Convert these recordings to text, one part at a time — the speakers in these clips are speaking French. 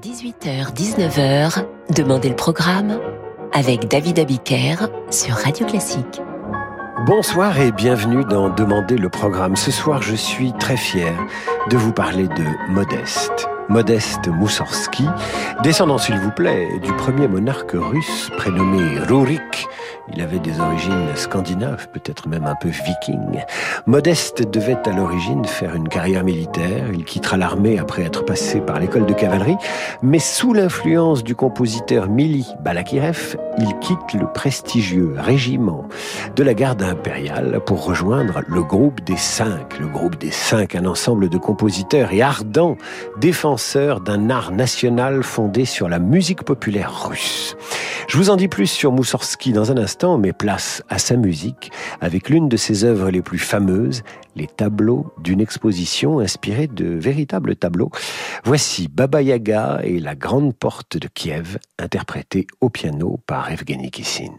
18h-19h, Demandez le programme avec David Abiker sur Radio Classique. Bonsoir et bienvenue dans Demandez le programme. Ce soir, je suis très fier de vous parler de Modeste. Modeste Moussorski, descendant s'il vous plaît du premier monarque russe prénommé Rurik. Il avait des origines scandinaves, peut-être même un peu viking. Modeste devait à l'origine faire une carrière militaire. Il quittera l'armée après être passé par l'école de cavalerie. Mais sous l'influence du compositeur Mili Balakirev, il quitte le prestigieux régiment de la garde impériale pour rejoindre le groupe des cinq. Le groupe des cinq, un ensemble de compositeurs et ardents défenseurs d'un art national fondé sur la musique populaire russe. Je vous en dis plus sur Moussorski dans un instant, mais place à sa musique avec l'une de ses œuvres les plus fameuses, les tableaux d'une exposition inspirée de véritables tableaux. Voici Baba Yaga et la grande porte de Kiev, interprétée au piano par Evgeny Kissin.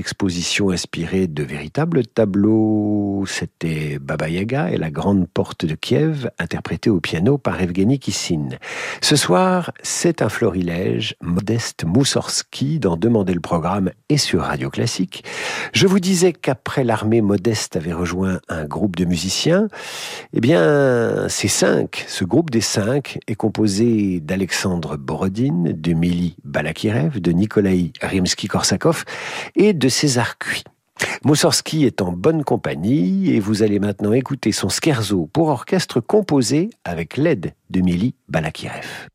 Exposition inspirée de véritables tableaux. C'était Baba Yaga et la grande porte de Kiev, interprétée au piano par Evgeny Kissin. Ce soir, c'est un florilège, Modeste Moussorski, d'en demander le programme et sur Radio Classique. Je vous disais qu'après l'armée, Modeste avait rejoint un groupe de musiciens. Eh bien, ces cinq, ce groupe des cinq est composé d'Alexandre Borodine, de Mili Balakirev, de Nikolai Rimsky-Korsakov et de César Cui. Moussorski est en bonne compagnie et vous allez maintenant écouter son scherzo pour orchestre composé avec l'aide de Mili Balakirev.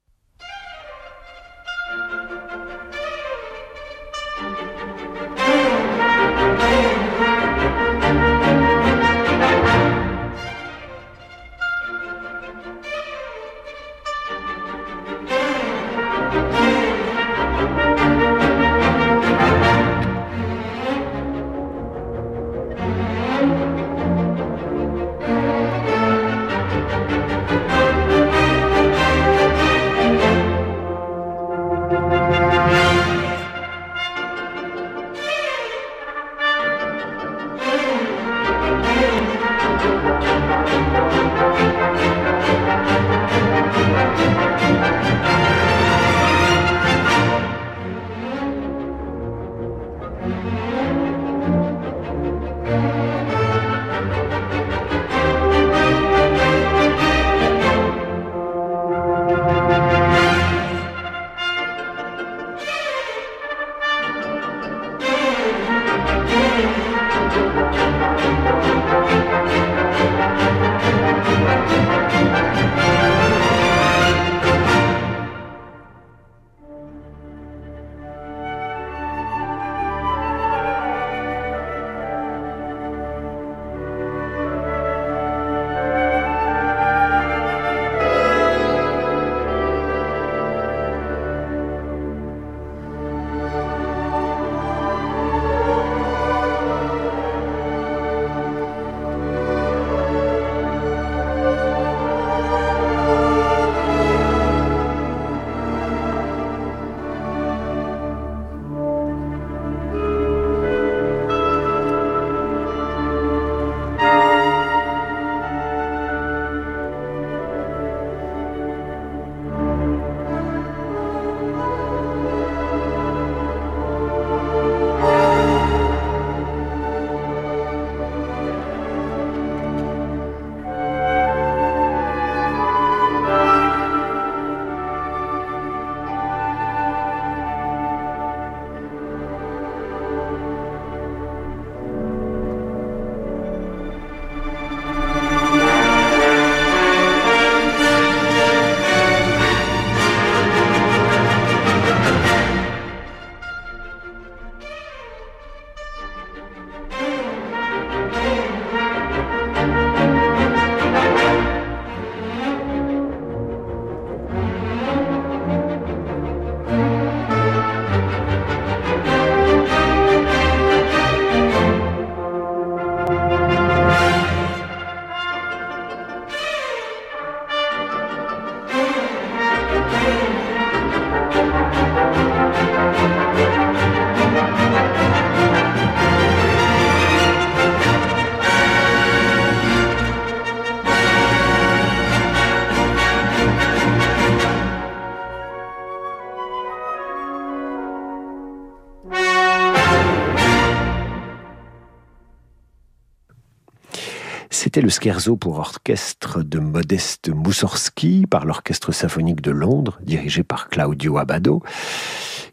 Le scherzo pour orchestre de Modeste Moussorski par l'Orchestre symphonique de Londres, dirigé par Claudio Abbado.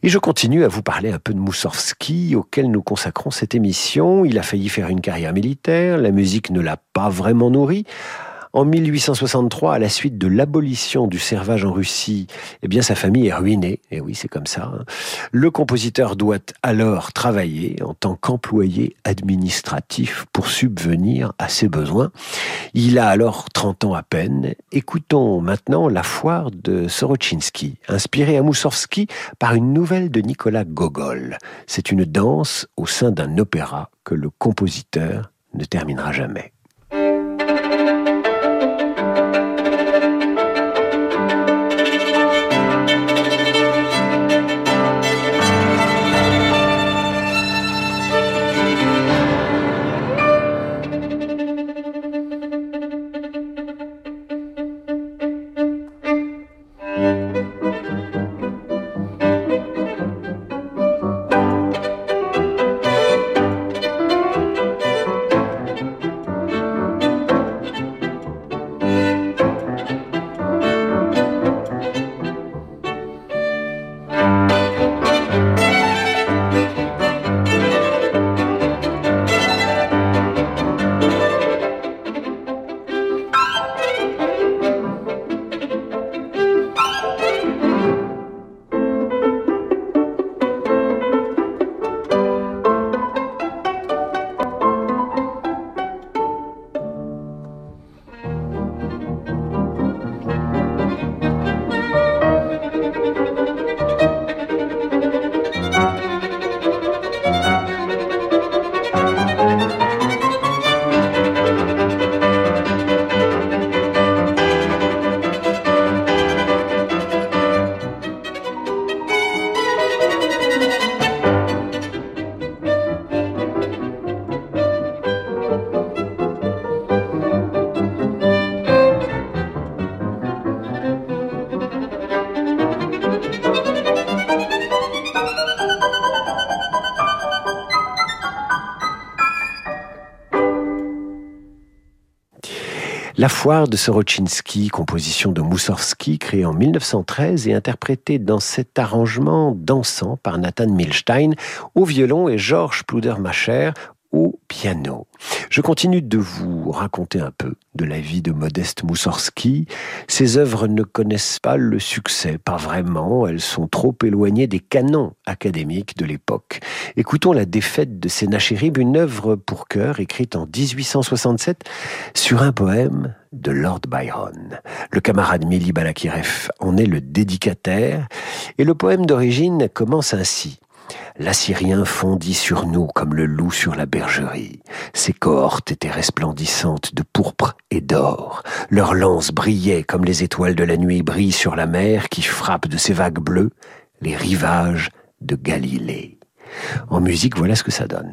Et je continue à vous parler un peu de Moussorski, auquel nous consacrons cette émission. Il a failli faire une carrière militaire, la musique ne l'a pas vraiment nourri. En 1863, à la suite de l'abolition du servage en Russie, eh sa famille est ruinée. Et oui, c'est comme ça. Hein. Le compositeur doit alors travailler en tant qu'employé administratif pour subvenir à ses besoins. Il a alors 30 ans à peine. Écoutons maintenant La foire de Sorochinsky, inspirée à Moussorski par une nouvelle de Nicolas Gogol. C'est une danse au sein d'un opéra que le compositeur ne terminera jamais. La foire de Soroczynski, composition de Moussorski, créée en 1913 et interprétée dans cet arrangement dansant par Nathan Milstein au violon et Georges Pludermacher au piano. Je continue de vous raconter un peu de la vie de Modeste Moussorski. Ses œuvres ne connaissent pas le succès, pas vraiment, elles sont trop éloignées des canons académiques de l'époque. Écoutons la défaite de Sénachérib, une œuvre pour chœur écrite en 1867 sur un poème de Lord Byron. Le camarade Mili Balakirev en est le dédicataire et le poème d'origine commence ainsi. L'Assyrien fondit sur nous comme le loup sur la bergerie. Ses cohortes étaient resplendissantes de pourpre et d'or. Leurs lances brillaient comme les étoiles de la nuit brillent sur la mer qui frappe de ses vagues bleues les rivages de Galilée. En musique, voilà ce que ça donne.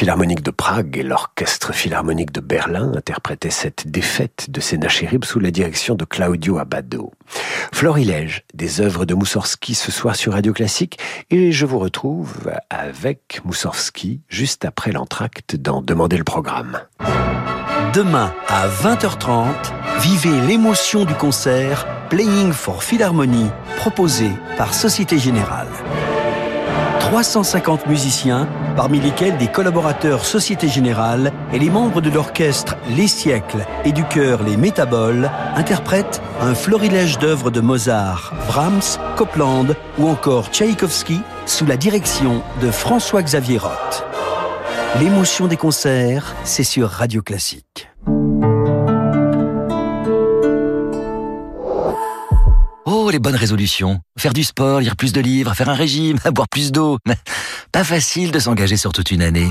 Philharmonique de Prague et l'orchestre philharmonique de Berlin interprétaient cette défaite de Sennacherib sous la direction de Claudio Abbado. Florilège des œuvres de Moussorski ce soir sur Radio Classique et je vous retrouve avec Moussorski juste après l'entracte dans Demander le programme. Demain à 20h30, vivez l'émotion du concert Playing for Philharmonie proposé par Société Générale. 350 musiciens, parmi lesquels des collaborateurs Société Générale et les membres de l'orchestre Les Siècles et du chœur Les Métaboles, interprètent un florilège d'œuvres de Mozart, Brahms, Copland ou encore Tchaïkovski sous la direction de François-Xavier Roth. L'émotion des concerts, c'est sur Radio Classique. Les bonnes résolutions. Faire du sport, lire plus de livres, faire un régime, boire plus d'eau. Pas facile de s'engager sur toute une année.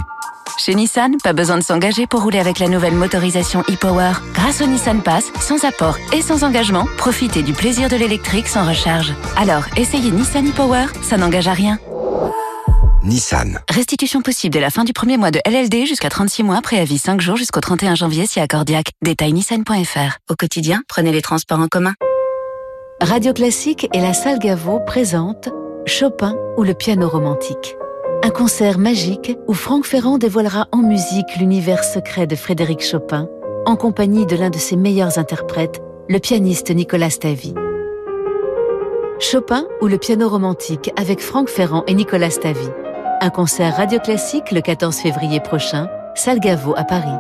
Chez Nissan, pas besoin de s'engager pour rouler avec la nouvelle motorisation e-Power. Grâce au Nissan Pass, sans apport et sans engagement, profitez du plaisir de l'électrique sans recharge. Alors, essayez Nissan e-Power, ça n'engage à rien. Nissan. Restitution possible dès la fin du premier mois de LLD jusqu'à 36 mois, préavis 5 jours jusqu'au 31 janvier si accordiaque. Détail nissan.fr. Au quotidien, prenez les transports en commun. Radio Classique et la salle Gaveau présentent Chopin ou le piano romantique. Un concert magique où Franck Ferrand dévoilera en musique l'univers secret de Frédéric Chopin, en compagnie de l'un de ses meilleurs interprètes, le pianiste Nicolas Stavy. Chopin ou le piano romantique avec Franck Ferrand et Nicolas Stavy. Un concert radio classique le 14 février prochain, salle Gaveau à Paris.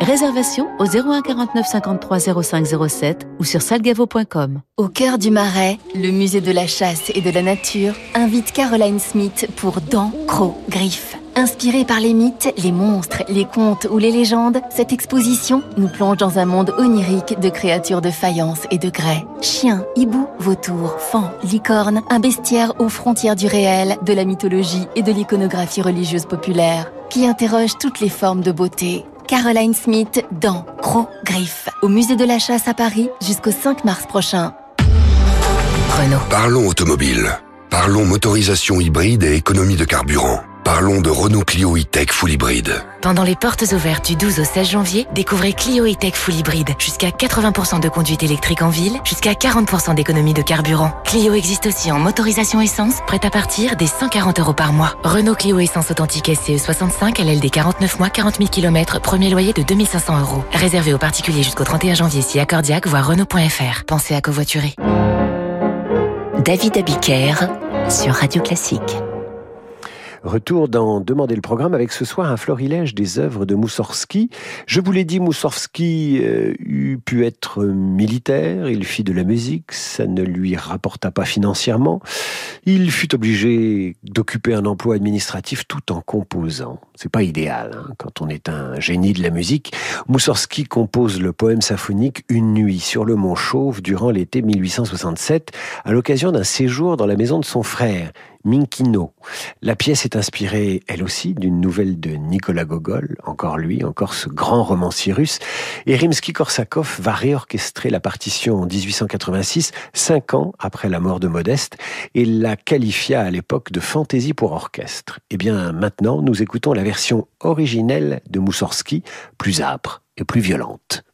Réservation au 01 49 53 05 07 ou sur salgavo.com. Au cœur du Marais, le musée de la chasse et de la nature invite Caroline Smith pour Dents, Crocs, Griffes. Inspirée par les mythes, les monstres, les contes ou les légendes, cette exposition nous plonge dans un monde onirique de créatures de faïence et de grès. Chiens, hiboux, vautours, fans, licornes, un bestiaire aux frontières du réel, de la mythologie et de l'iconographie religieuse populaire, qui interroge toutes les formes de beauté, Caroline Smith dans Gros Griffes au musée de la chasse à Paris jusqu'au 5 mars prochain. Renault. Parlons automobile. Parlons motorisation hybride et économie de carburant. Parlons de Renault Clio e-Tech Full Hybrid. Pendant les portes ouvertes du 12 au 16 janvier, découvrez Clio e-Tech Full Hybrid. Jusqu'à 80% de conduite électrique en ville, jusqu'à 40% d'économie de carburant. Clio existe aussi en motorisation essence, prête à partir des 140 euros par mois. Renault Clio Essence Authentique SCE 65, LLD 49 mois, 40 000 km, premier loyer de 2500 euros. Réservé aux particuliers jusqu'au 31 janvier si accordiaque, voire Renault.fr. Pensez à covoiturer. David Abiker sur Radio Classique. Retour dans Demander le programme avec ce soir un florilège des œuvres de Moussorski. Je vous l'ai dit, Moussorski euh, eut pu être militaire, il fit de la musique, ça ne lui rapporta pas financièrement. Il fut obligé d'occuper un emploi administratif tout en composant. C'est pas idéal hein, quand on est un génie de la musique. Moussorski compose le poème symphonique Une nuit sur le mont Chauve durant l'été 1867 à l'occasion d'un séjour dans la maison de son frère. Minkino. La pièce est inspirée, elle aussi, d'une nouvelle de Nicolas Gogol, encore lui, encore ce grand romancier russe. Et Rimsky-Korsakov va réorchestrer la partition en 1886, cinq ans après la mort de Modeste, et la qualifia à l'époque de fantaisie pour orchestre. Eh bien, maintenant, nous écoutons la version originelle de Moussorski, plus âpre et plus violente.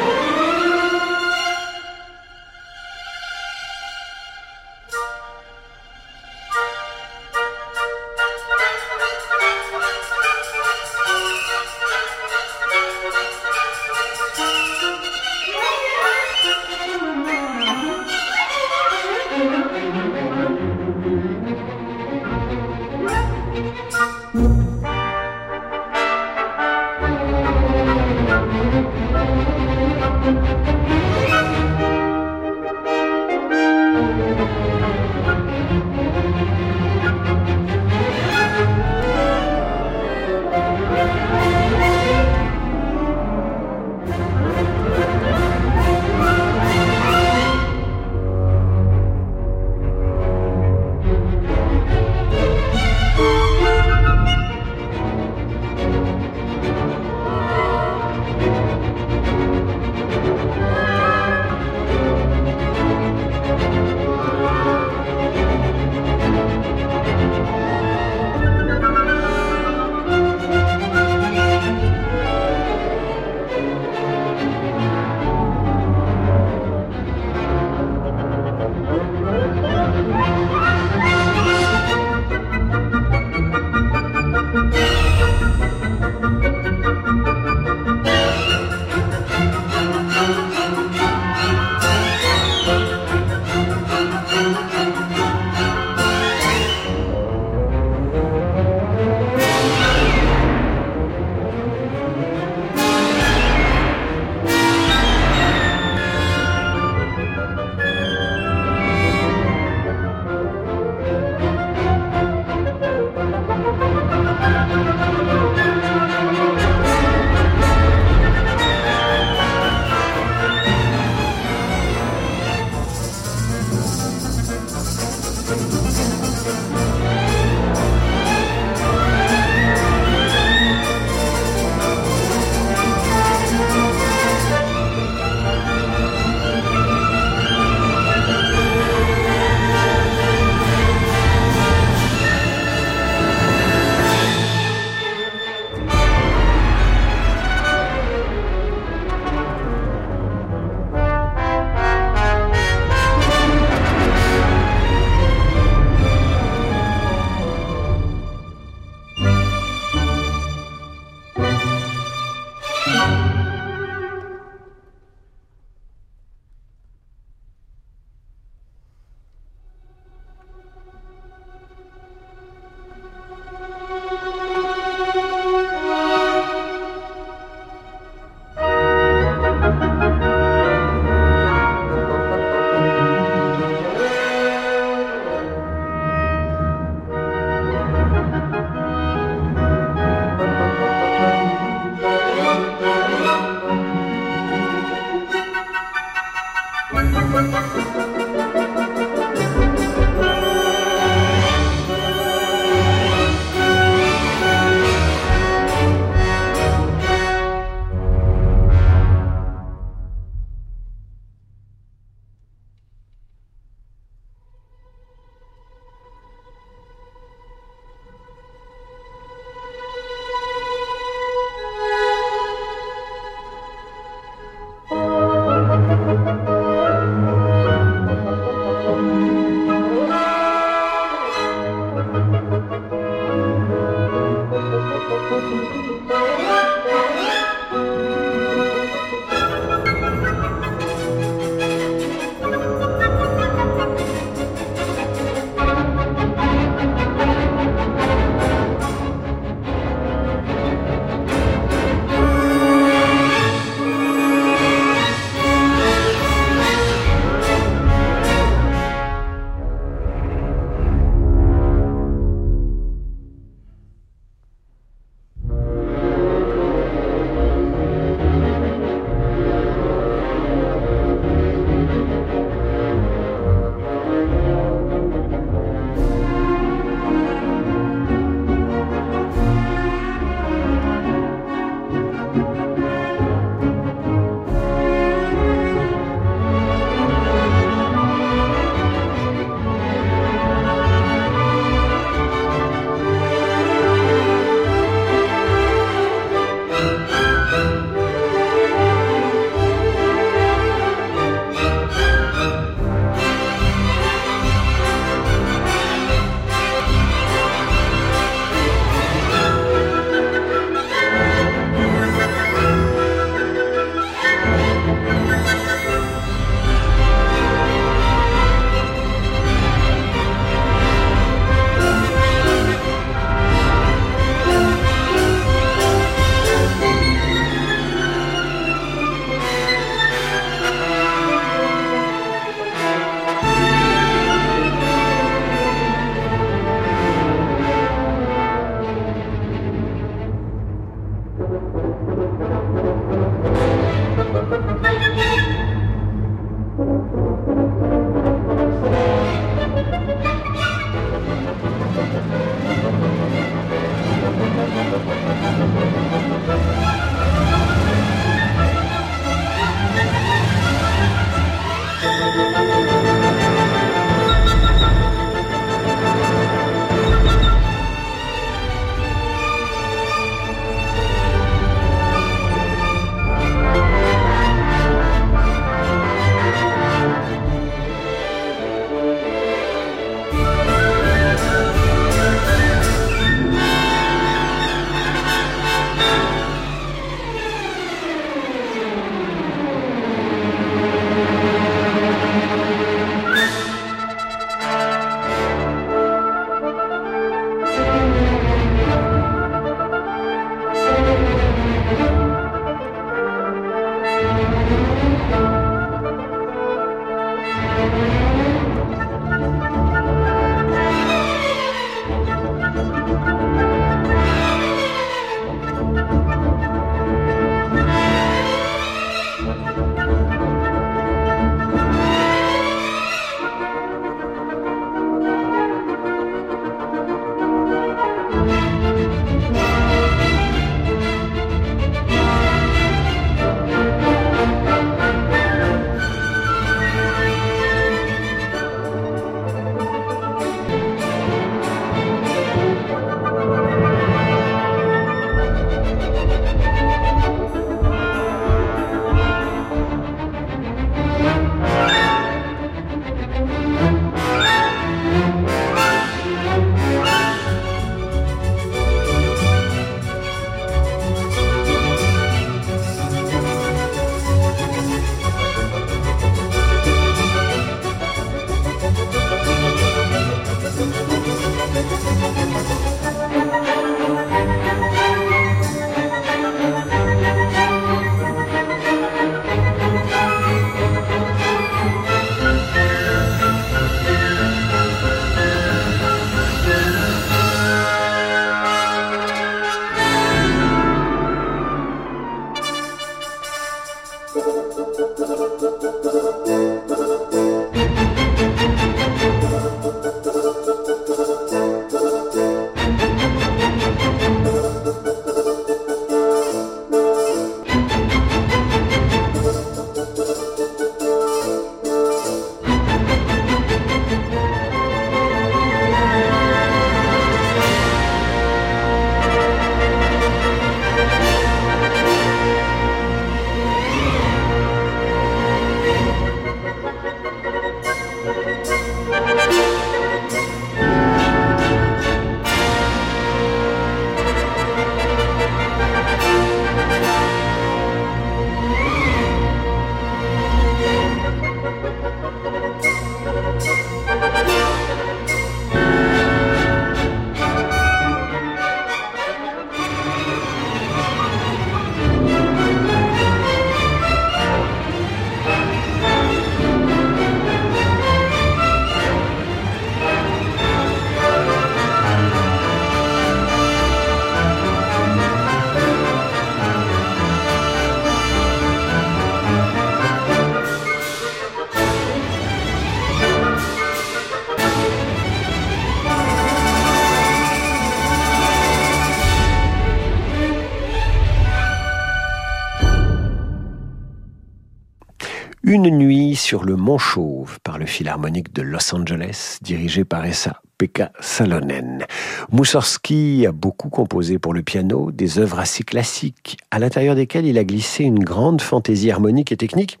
Une nuit sur le Mont Chauve par le Philharmonique de Los Angeles, dirigé par Essa Pekka Salonen. Moussorski a beaucoup composé pour le piano des œuvres assez classiques, à l'intérieur desquelles il a glissé une grande fantaisie harmonique et technique.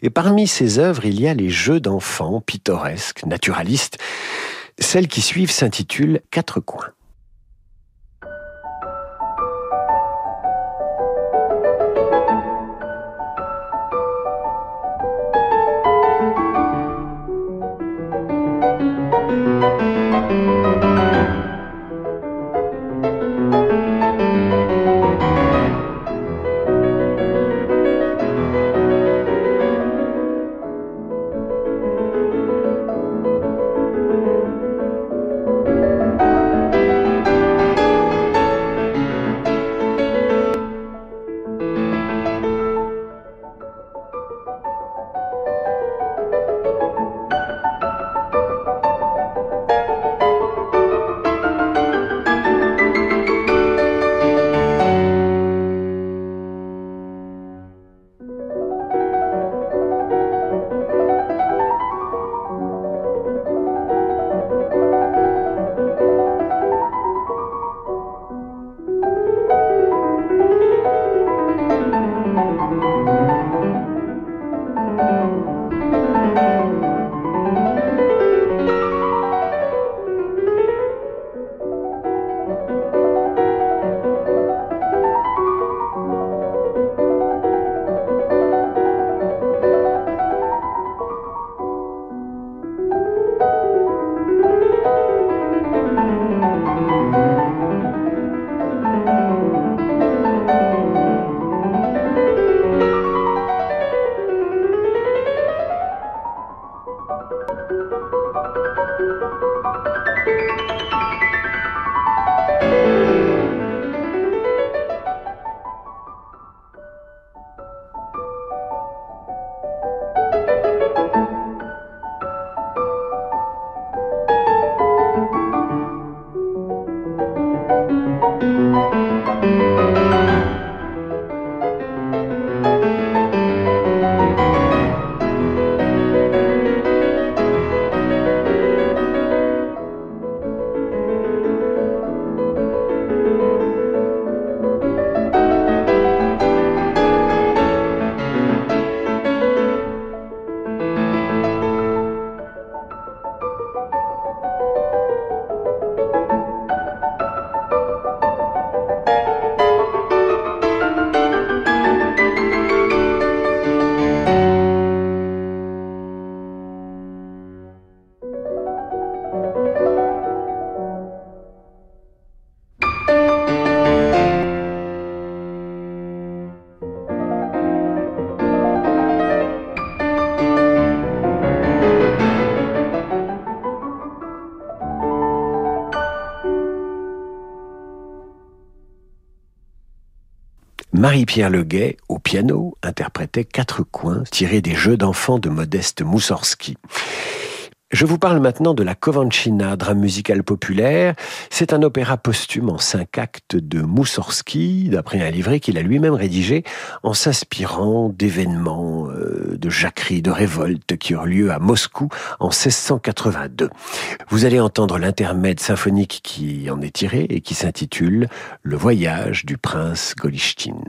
Et parmi ces œuvres, il y a les jeux d'enfants pittoresques, naturalistes. Celles qui suivent s'intitulent Quatre coins. Marie-Pierre Leguet, au piano, interprétait Quatre coins tirés des jeux d'enfants de Modeste Moussorski. Je vous parle maintenant de la Covancina, drame musical populaire. C'est un opéra posthume en cinq actes de Moussorski, d'après un livret qu'il a lui-même rédigé, en s'inspirant d'événements, euh, de jacqueries, de révoltes qui eurent lieu à Moscou en 1682. Vous allez entendre l'intermède symphonique qui en est tiré et qui s'intitule Le voyage du prince Golichtin.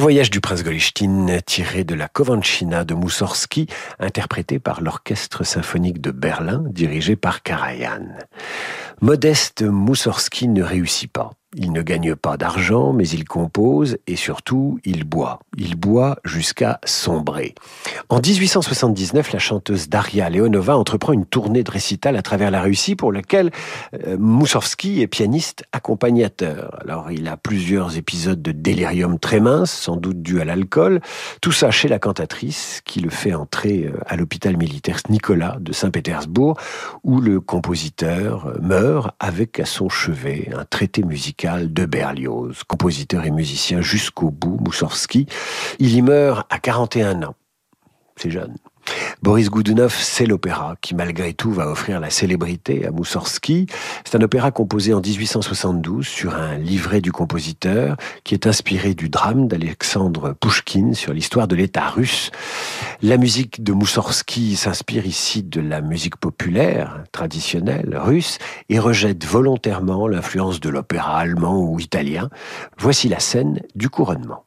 Voyage du prince Golichtin, tiré de la Covancina de Moussorski, interprété par l'Orchestre symphonique de Berlin, dirigé par Karajan. Modeste Moussorski ne réussit pas. Il ne gagne pas d'argent, mais il compose et surtout il boit. Il boit jusqu'à sombrer. En 1879, la chanteuse Daria Leonova entreprend une tournée de récital à travers la Russie pour laquelle euh, est pianiste accompagnateur. Alors il a plusieurs épisodes de délirium très mince, sans doute dû à l'alcool. Tout ça chez la cantatrice qui le fait entrer euh, à l'hôpital militaire Nicolas de Saint-Pétersbourg où le compositeur euh, meurt avec à son chevet un traité musical de Berlioz, compositeur et musicien jusqu'au bout, Moussorski. Il y meurt à 41 ans. C'est jeune. Boris Goudounov, c'est l'opéra qui, malgré tout, va offrir la célébrité à Moussorski. C'est un opéra composé en 1872 sur un livret du compositeur qui est inspiré du drame d'Alexandre Pouchkine sur l'histoire de l'État russe. La musique de Moussorski s'inspire ici de la musique populaire, traditionnelle, russe, et rejette volontairement l'influence de l'opéra allemand ou italien. Voici la scène du couronnement.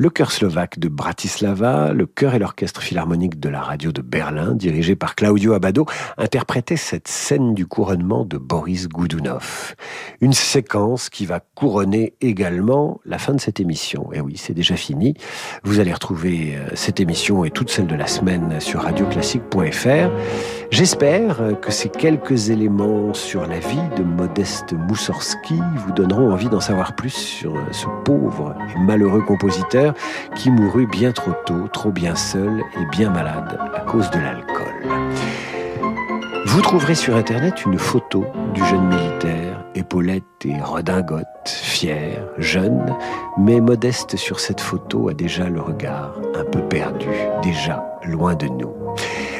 Le chœur slovaque de Bratislava, le chœur et l'orchestre philharmonique de la radio de Berlin, dirigé par Claudio Abado, interprétaient cette scène du couronnement de Boris Goudounov. Une séquence qui va couronner également la fin de cette émission. Et oui, c'est déjà fini. Vous allez retrouver euh, cette émission et toutes celles de la semaine sur radioclassique.fr. J'espère que ces quelques éléments sur la vie de Modeste Moussorski vous donneront envie d'en savoir plus sur ce pauvre et malheureux compositeur qui mourut bien trop tôt, trop bien seul et bien malade à cause de l'alcool. Vous trouverez sur Internet une photo du jeune militaire, épaulette et redingote, fier, jeune, mais modeste sur cette photo a déjà le regard un peu perdu, déjà loin de nous.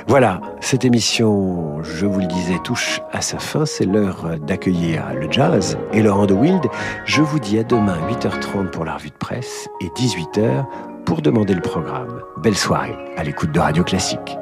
Voilà, cette émission, je vous le disais, touche à sa fin. C'est l'heure d'accueillir le jazz et Laurent de Wild. Je vous dis à demain 8h30 pour la revue de presse et 18h pour demander le programme. Belle soirée à l'écoute de Radio Classique.